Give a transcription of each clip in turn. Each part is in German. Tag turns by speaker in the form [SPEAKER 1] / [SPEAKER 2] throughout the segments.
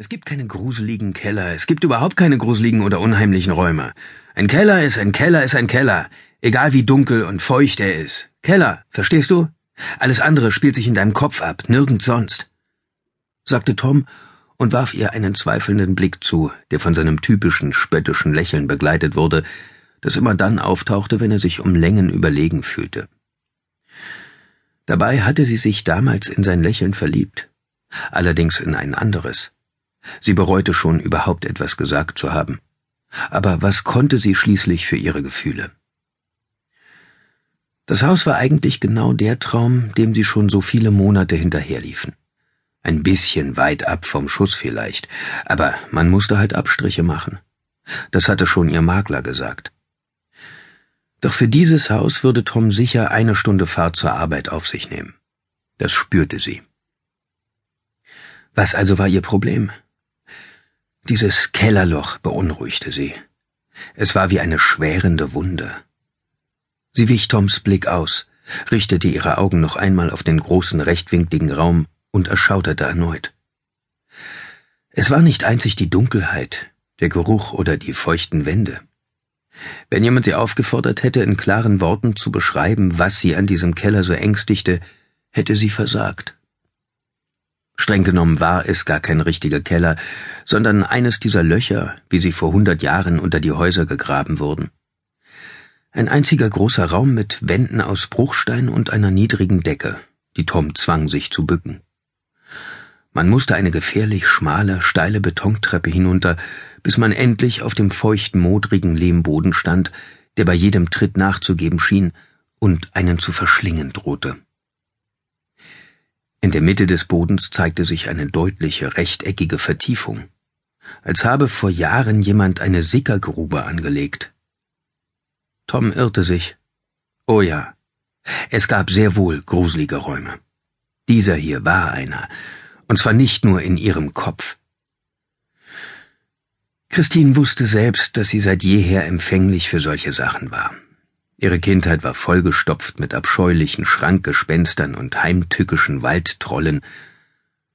[SPEAKER 1] Es gibt keine gruseligen Keller, es gibt überhaupt keine gruseligen oder unheimlichen Räume. Ein Keller ist ein Keller ist ein Keller, egal wie dunkel und feucht er ist. Keller, verstehst du? Alles andere spielt sich in deinem Kopf ab, nirgends sonst, sagte Tom und warf ihr einen zweifelnden Blick zu, der von seinem typischen spöttischen Lächeln begleitet wurde, das immer dann auftauchte, wenn er sich um Längen überlegen fühlte. Dabei hatte sie sich damals in sein Lächeln verliebt, allerdings in ein anderes. Sie bereute schon überhaupt etwas gesagt zu haben. Aber was konnte sie schließlich für ihre Gefühle? Das Haus war eigentlich genau der Traum, dem sie schon so viele Monate hinterherliefen. Ein bisschen weit ab vom Schuss vielleicht, aber man musste halt Abstriche machen. Das hatte schon ihr Makler gesagt. Doch für dieses Haus würde Tom sicher eine Stunde Fahrt zur Arbeit auf sich nehmen. Das spürte sie. Was also war ihr Problem? Dieses Kellerloch beunruhigte sie. Es war wie eine schwärende Wunde. Sie wich Toms Blick aus, richtete ihre Augen noch einmal auf den großen rechtwinkligen Raum und erschauderte erneut. Es war nicht einzig die Dunkelheit, der Geruch oder die feuchten Wände. Wenn jemand sie aufgefordert hätte, in klaren Worten zu beschreiben, was sie an diesem Keller so ängstigte, hätte sie versagt. Streng genommen war es gar kein richtiger Keller, sondern eines dieser Löcher, wie sie vor hundert Jahren unter die Häuser gegraben wurden. Ein einziger großer Raum mit Wänden aus Bruchstein und einer niedrigen Decke, die Tom zwang, sich zu bücken. Man musste eine gefährlich schmale, steile Betontreppe hinunter, bis man endlich auf dem feuchten, modrigen Lehmboden stand, der bei jedem Tritt nachzugeben schien und einen zu verschlingen drohte. In der Mitte des Bodens zeigte sich eine deutliche rechteckige Vertiefung, als habe vor Jahren jemand eine Sickergrube angelegt. Tom irrte sich. Oh ja, es gab sehr wohl gruselige Räume. Dieser hier war einer, und zwar nicht nur in ihrem Kopf. Christine wusste selbst, dass sie seit jeher empfänglich für solche Sachen war. Ihre Kindheit war vollgestopft mit abscheulichen Schrankgespenstern und heimtückischen Waldtrollen.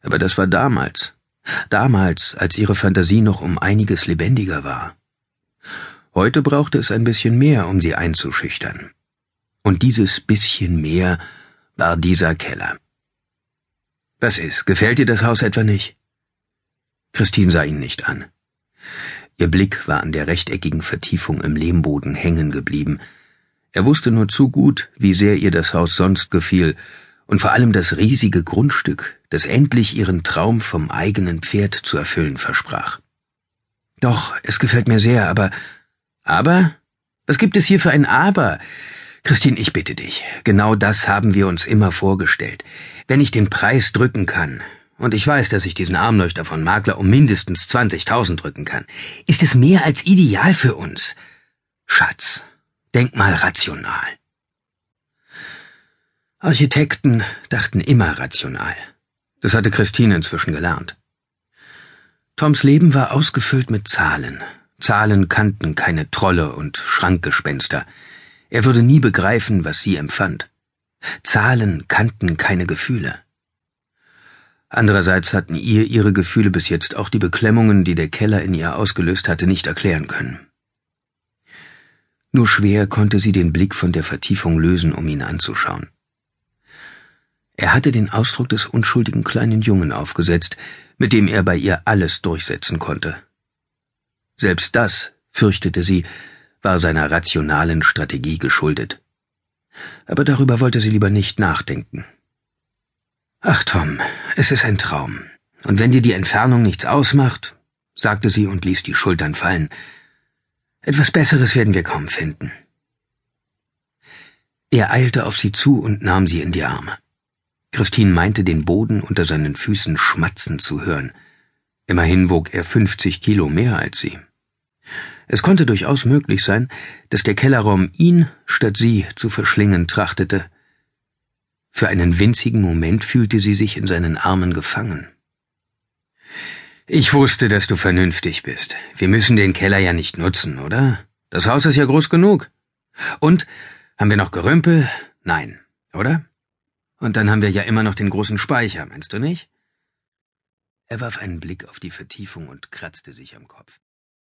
[SPEAKER 1] Aber das war damals. Damals, als ihre Fantasie noch um einiges lebendiger war. Heute brauchte es ein bisschen mehr, um sie einzuschüchtern. Und dieses bisschen mehr war dieser Keller. Was ist, gefällt dir das Haus etwa nicht? Christine sah ihn nicht an. Ihr Blick war an der rechteckigen Vertiefung im Lehmboden hängen geblieben, er wusste nur zu gut, wie sehr ihr das Haus sonst gefiel, und vor allem das riesige Grundstück, das endlich ihren Traum vom eigenen Pferd zu erfüllen versprach. Doch, es gefällt mir sehr, aber. Aber? Was gibt es hier für ein Aber? Christine, ich bitte dich, genau das haben wir uns immer vorgestellt. Wenn ich den Preis drücken kann, und ich weiß, dass ich diesen Armleuchter von Makler um mindestens 20.000 drücken kann, ist es mehr als ideal für uns. Schatz, Denk mal rational. Architekten dachten immer rational. Das hatte Christine inzwischen gelernt. Toms Leben war ausgefüllt mit Zahlen. Zahlen kannten keine Trolle und Schrankgespenster. Er würde nie begreifen, was sie empfand. Zahlen kannten keine Gefühle. Andererseits hatten ihr ihre Gefühle bis jetzt auch die Beklemmungen, die der Keller in ihr ausgelöst hatte, nicht erklären können. Nur schwer konnte sie den Blick von der Vertiefung lösen, um ihn anzuschauen. Er hatte den Ausdruck des unschuldigen kleinen Jungen aufgesetzt, mit dem er bei ihr alles durchsetzen konnte. Selbst das, fürchtete sie, war seiner rationalen Strategie geschuldet. Aber darüber wollte sie lieber nicht nachdenken. Ach Tom, es ist ein Traum. Und wenn dir die Entfernung nichts ausmacht, sagte sie und ließ die Schultern fallen, etwas Besseres werden wir kaum finden. Er eilte auf sie zu und nahm sie in die Arme. Christine meinte, den Boden unter seinen Füßen schmatzen zu hören. Immerhin wog er fünfzig Kilo mehr als sie. Es konnte durchaus möglich sein, dass der Kellerraum ihn statt sie zu verschlingen trachtete. Für einen winzigen Moment fühlte sie sich in seinen Armen gefangen. Ich wusste, dass du vernünftig bist. Wir müssen den Keller ja nicht nutzen, oder? Das Haus ist ja groß genug. Und haben wir noch Gerümpel? Nein, oder? Und dann haben wir ja immer noch den großen Speicher, meinst du nicht? Er warf einen Blick auf die Vertiefung und kratzte sich am Kopf.